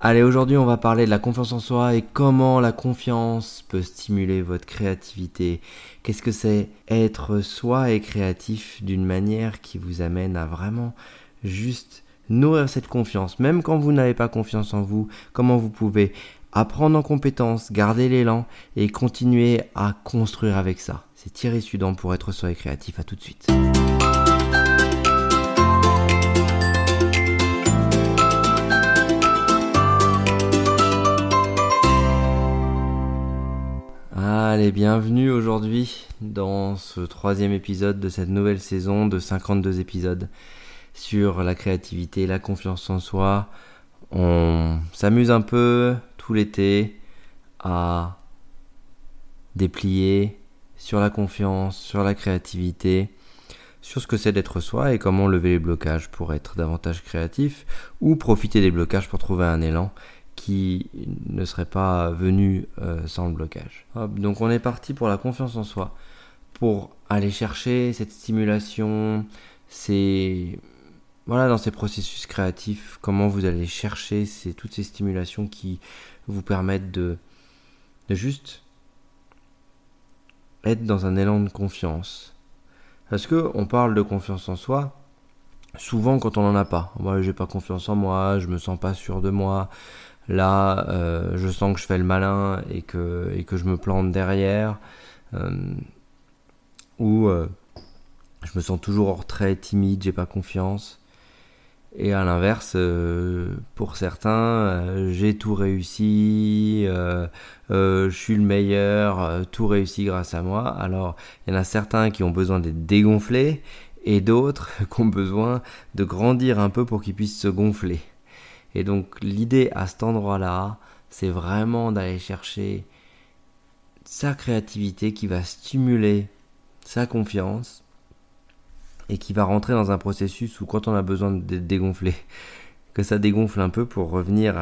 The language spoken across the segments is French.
Allez, aujourd'hui on va parler de la confiance en soi et comment la confiance peut stimuler votre créativité. Qu'est-ce que c'est être soi et créatif d'une manière qui vous amène à vraiment juste nourrir cette confiance? Même quand vous n'avez pas confiance en vous, comment vous pouvez apprendre en compétence, garder l'élan et continuer à construire avec ça? C'est Thierry Sudan pour être soi et créatif. À tout de suite. Allez, bienvenue aujourd'hui dans ce troisième épisode de cette nouvelle saison de 52 épisodes sur la créativité, la confiance en soi. On s'amuse un peu tout l'été à déplier sur la confiance, sur la créativité, sur ce que c'est d'être soi et comment lever les blocages pour être davantage créatif ou profiter des blocages pour trouver un élan qui ne serait pas venu euh, sans le blocage. donc on est parti pour la confiance en soi, pour aller chercher cette stimulation, voilà dans ces processus créatifs, comment vous allez chercher c'est toutes ces stimulations qui vous permettent de, de juste être dans un élan de confiance. Parce que on parle de confiance en soi, souvent quand on n'en a pas. Moi, j'ai pas confiance en moi, je me sens pas sûr de moi, Là, euh, je sens que je fais le malin et que, je me plante derrière. Euh, ou euh, je me sens toujours très timide, j'ai pas confiance. Et à l'inverse, pour certains, j'ai tout réussi, je suis le meilleur, tout réussi grâce à moi. Alors, il y en a certains qui ont besoin d'être dégonflés et d'autres qui ont besoin de grandir un peu pour qu'ils puissent se gonfler. Et donc l'idée à cet endroit-là, c'est vraiment d'aller chercher sa créativité qui va stimuler sa confiance et qui va rentrer dans un processus où quand on a besoin de dégonfler, que ça dégonfle un peu pour revenir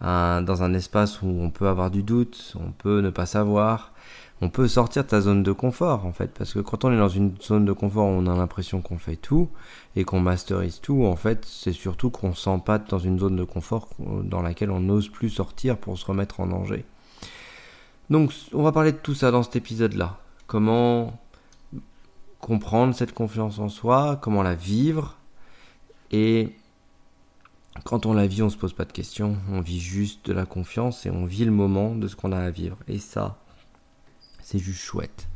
dans un espace où on peut avoir du doute, on peut ne pas savoir, on peut sortir de ta zone de confort en fait. Parce que quand on est dans une zone de confort on a l'impression qu'on fait tout et qu'on masterise tout en fait c'est surtout qu'on pas dans une zone de confort dans laquelle on n'ose plus sortir pour se remettre en danger. Donc on va parler de tout ça dans cet épisode là comment comprendre cette confiance en soi comment la vivre. Et quand on la vit on se pose pas de questions. On vit juste de la confiance et on vit le moment de ce qu'on a à vivre. Et ça c'est juste chouette.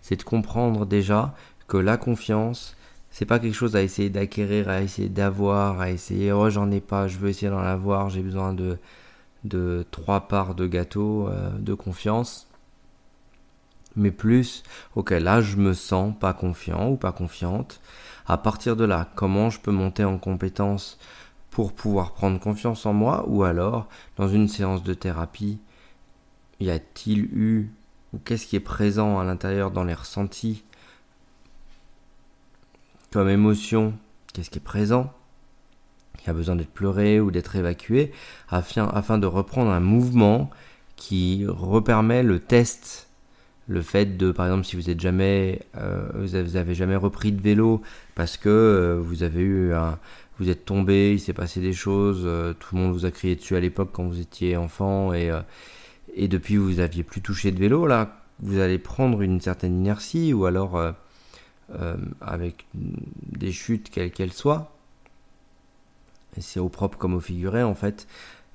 C'est de comprendre déjà que la confiance, c'est pas quelque chose à essayer d'acquérir, à essayer d'avoir, à essayer, oh j'en ai pas, je veux essayer d'en avoir, j'ai besoin de, de trois parts de gâteau euh, de confiance. Mais plus, ok, là je me sens pas confiant ou pas confiante. À partir de là, comment je peux monter en compétence pour pouvoir prendre confiance en moi? Ou alors, dans une séance de thérapie, y a-t-il eu ou qu'est-ce qui est présent à l'intérieur dans les ressentis comme émotion, qu'est-ce qui est présent, qui a besoin d'être pleuré ou d'être évacué, afin, de reprendre un mouvement qui repermet le test. Le fait de, par exemple, si vous êtes jamais, euh, vous, jamais repris de vélo parce que euh, vous avez eu un, vous êtes tombé, il s'est passé des choses, euh, tout le monde vous a crié dessus à l'époque quand vous étiez enfant et et depuis vous aviez plus touché de vélo, là, vous allez prendre une certaine inertie ou alors euh, euh, avec des chutes quelles qu'elles soient. Et c'est au propre comme au figuré en fait.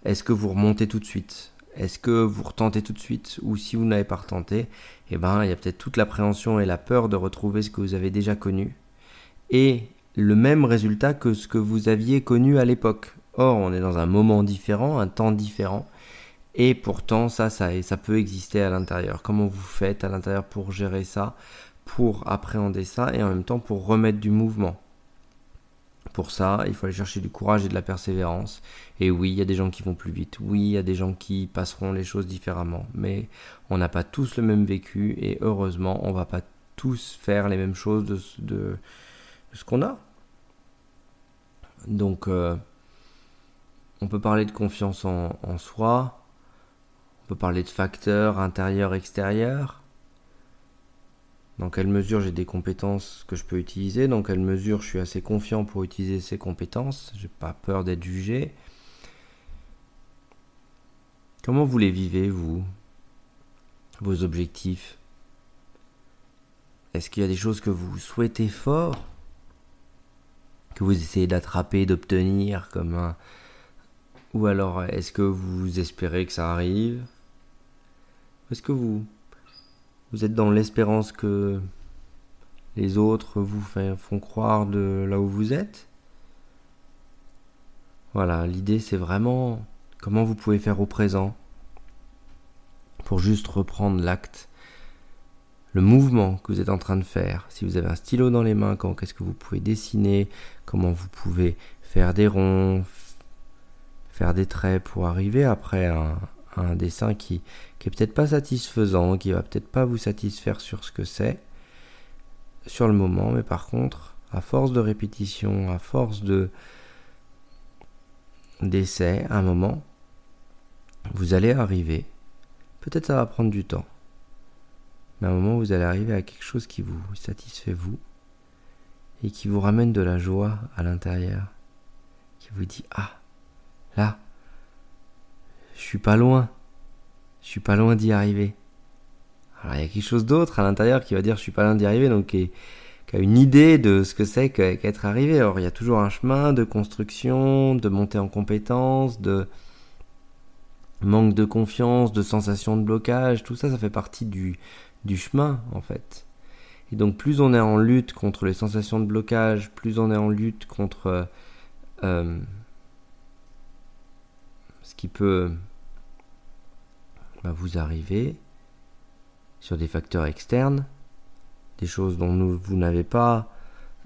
Est-ce que vous remontez tout de suite? Est-ce que vous retentez tout de suite? Ou si vous n'avez pas retenté, eh ben il y a peut-être toute l'appréhension et la peur de retrouver ce que vous avez déjà connu. Et le même résultat que ce que vous aviez connu à l'époque. Or, on est dans un moment différent, un temps différent. Et pourtant, ça, ça, peut exister à l'intérieur. Comment vous faites à l'intérieur pour gérer ça, pour appréhender ça et en même temps pour remettre du mouvement? Pour ça, il faut aller chercher du courage et de la persévérance. Et oui, il y a des gens qui vont plus vite. Oui, il y a des gens qui passeront les choses différemment. Mais on n'a pas tous le même vécu et heureusement, on va pas tous faire les mêmes choses de, ce qu'on a. Donc, euh, on peut parler de confiance en soi, on peut parler de facteurs intérieurs-extérieurs. Dans quelle mesure j'ai des compétences que je peux utiliser, dans quelle mesure je suis assez confiant pour utiliser ces compétences, j'ai pas peur d'être jugé. Comment vous les vivez, vous? Vos objectifs? Est-ce qu'il y a des choses que vous souhaitez fort? Que vous essayez d'attraper, d'obtenir comme un... Ou alors est-ce que vous espérez que ça arrive? Est-ce que vous... Êtes dans l'espérance que les autres vous font croire de là où vous êtes? Voilà, l'idée c'est vraiment Comment vous pouvez faire au présent pour juste reprendre l'acte, le mouvement que vous êtes en train de faire. Si vous avez un stylo dans les mains, qu'est-ce que vous pouvez dessiner, comment vous pouvez faire des ronds, faire des traits pour arriver après un, un dessin qui, qui est peut-être pas satisfaisant, qui va peut-être pas vous satisfaire sur ce que c'est sur le moment, mais par contre, à force de répétition, à force de d'essai, un moment, vous allez arriver, peut-être ça va prendre du temps, mais à un moment vous allez arriver à quelque chose qui vous satisfait vous et qui vous ramène de la joie à l'intérieur, qui vous dit ah là, je suis pas loin, je suis pas loin d'y arriver. Alors il y a quelque chose d'autre à l'intérieur qui va dire je suis pas loin d'y arriver, donc qui, a une idée de ce que c'est qu'être arrivé. Alors il y a toujours un chemin de construction, de montée en compétences, de manque de confiance, de sensation de blocage, tout ça, ça fait partie du, chemin en fait. Et donc plus on est en lutte contre les sensations de blocage, plus on est en lutte contre euh, ce qui peut bah, vous arriver sur des facteurs externes, des choses dont vous n'avez pas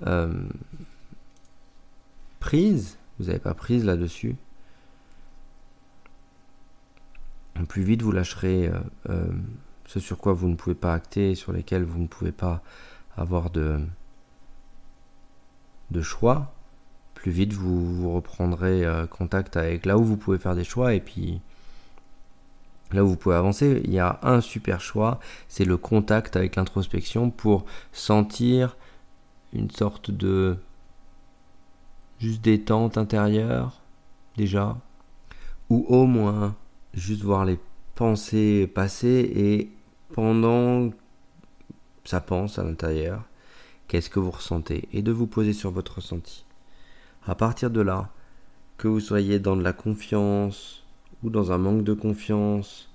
euh, prise, vous n'avez pas prise là-dessus, plus vite vous lâcherez euh, euh, ce sur quoi vous ne pouvez pas acter, sur lesquels vous ne pouvez pas avoir de, de choix, plus vite vous, reprendrez euh, contact avec là où vous pouvez faire des choix et puis là où vous pouvez avancer. Il y a un super choix, c'est le contact avec l'introspection pour sentir une sorte de juste détente intérieure déjà, ou au moins juste voir les pensées passer et pendant ça pense à l'intérieur, qu'est-ce que vous ressentez et de vous poser sur votre ressenti. À partir de là, que vous soyez dans de la confiance ou dans un manque de confiance,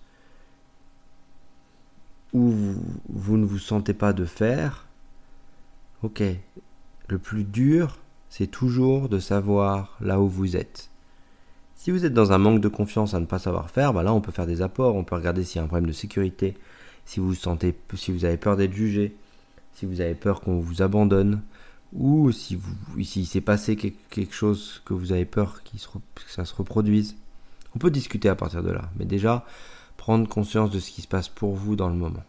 ou vous, ne vous sentez pas de faire, ok, le plus dur, c'est toujours de savoir là où vous êtes. Si vous êtes dans un manque de confiance à ne pas savoir faire, bah là on peut faire des apports, on peut regarder s'il y a un problème de sécurité, si vous avez peur d'être jugé, si vous avez peur qu'on vous abandonne, ou si s'il s'est passé quelque chose que vous avez peur que ça se reproduise. On peut discuter à partir de là, mais déjà prendre conscience de ce qui se passe pour vous dans le moment.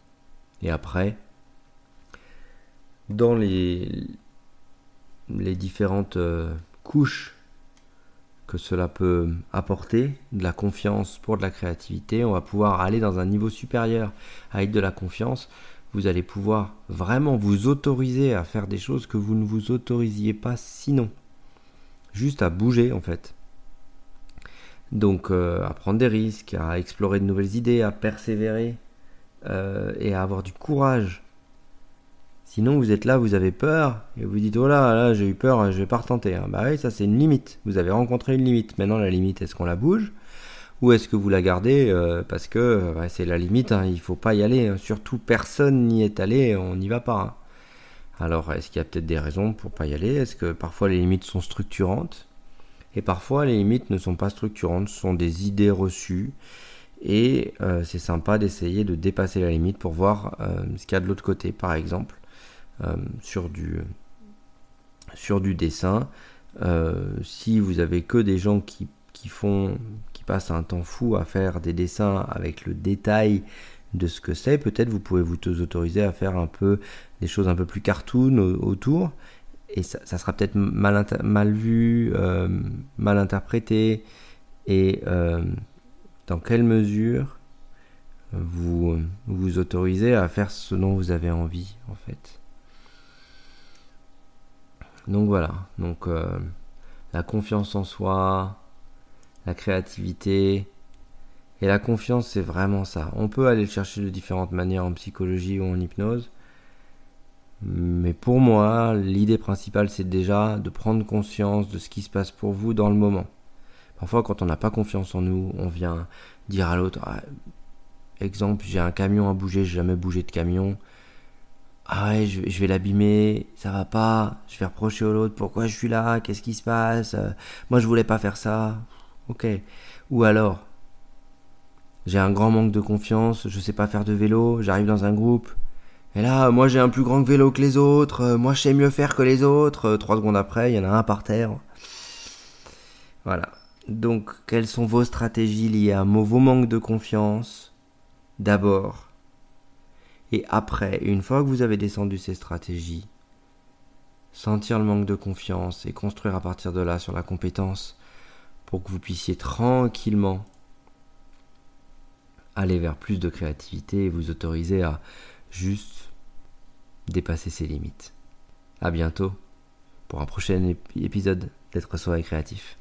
Et après, dans les, les différentes euh, couches que cela peut apporter, de la confiance pour de la créativité. On va pouvoir aller dans un niveau supérieur avec de la confiance. Vous allez pouvoir vraiment vous autoriser à faire des choses que vous ne vous autorisiez pas sinon. Juste à bouger en fait. Donc euh, à prendre des risques, à explorer de nouvelles idées, à persévérer euh, et à avoir du courage Sinon, vous êtes là, vous avez peur, et vous dites, oh là, là, j'ai eu peur, je vais pas retenter. Bah oui, ça c'est une limite. Vous avez rencontré une limite. Maintenant, la limite, est-ce qu'on la bouge? Ou est-ce que vous la gardez euh, parce que c'est la limite, hein, il faut pas y aller. Hein. Surtout, personne n'y est allé, on n'y va pas. Hein. Alors, est-ce qu'il y a peut-être des raisons pour pas y aller? Est-ce que parfois les limites sont structurantes? Et parfois, les limites ne sont pas structurantes, ce sont des idées reçues. Et euh, c'est sympa d'essayer de dépasser la limite pour voir euh, ce qu'il y a de l'autre côté, par exemple. Sur, du, sur du dessin. Si vous avez que des gens qui, qui font qui passent un temps fou à faire des dessins avec le détail de ce que c'est, peut-être vous pouvez vous autoriser à faire un peu des choses un peu plus cartoon autour. Et ça, sera peut-être mal, mal vu, euh, mal interprété. Et dans quelle mesure vous vous autorisez à faire ce dont vous avez envie en fait? Donc voilà, donc euh, la confiance en soi, la créativité Et la confiance, c'est vraiment ça. On peut aller le chercher de différentes manières en psychologie ou en hypnose. Mais pour moi, l'idée principale, c'est déjà de prendre conscience de ce qui se passe pour vous dans le moment. Parfois, quand on n'a pas confiance en nous, on vient dire à l'autre, ah, exemple, j'ai un camion à bouger, j'ai jamais bougé de camion. Ah ouais, je, vais l'abîmer, ça va pas, je vais reprocher à l'autre, pourquoi je suis là, qu'est-ce qui se passe, moi je voulais pas faire ça. Ok. Ou alors, j'ai un grand manque de confiance, je sais pas faire de vélo, j'arrive dans un groupe, et là, moi j'ai un plus grand vélo que les autres, euh, moi je sais mieux faire que les autres. Euh, trois secondes après, il y en a un par terre. Voilà. Donc, quelles sont vos stratégies liées à vos manques de confiance D'abord? Et après, une fois que vous avez descendu ces stratégies, sentir le manque de confiance et construire à partir de là sur la compétence pour que vous puissiez tranquillement aller vers plus de créativité et vous autoriser à juste dépasser ses limites. À bientôt pour un prochain épisode d'être soi créatif.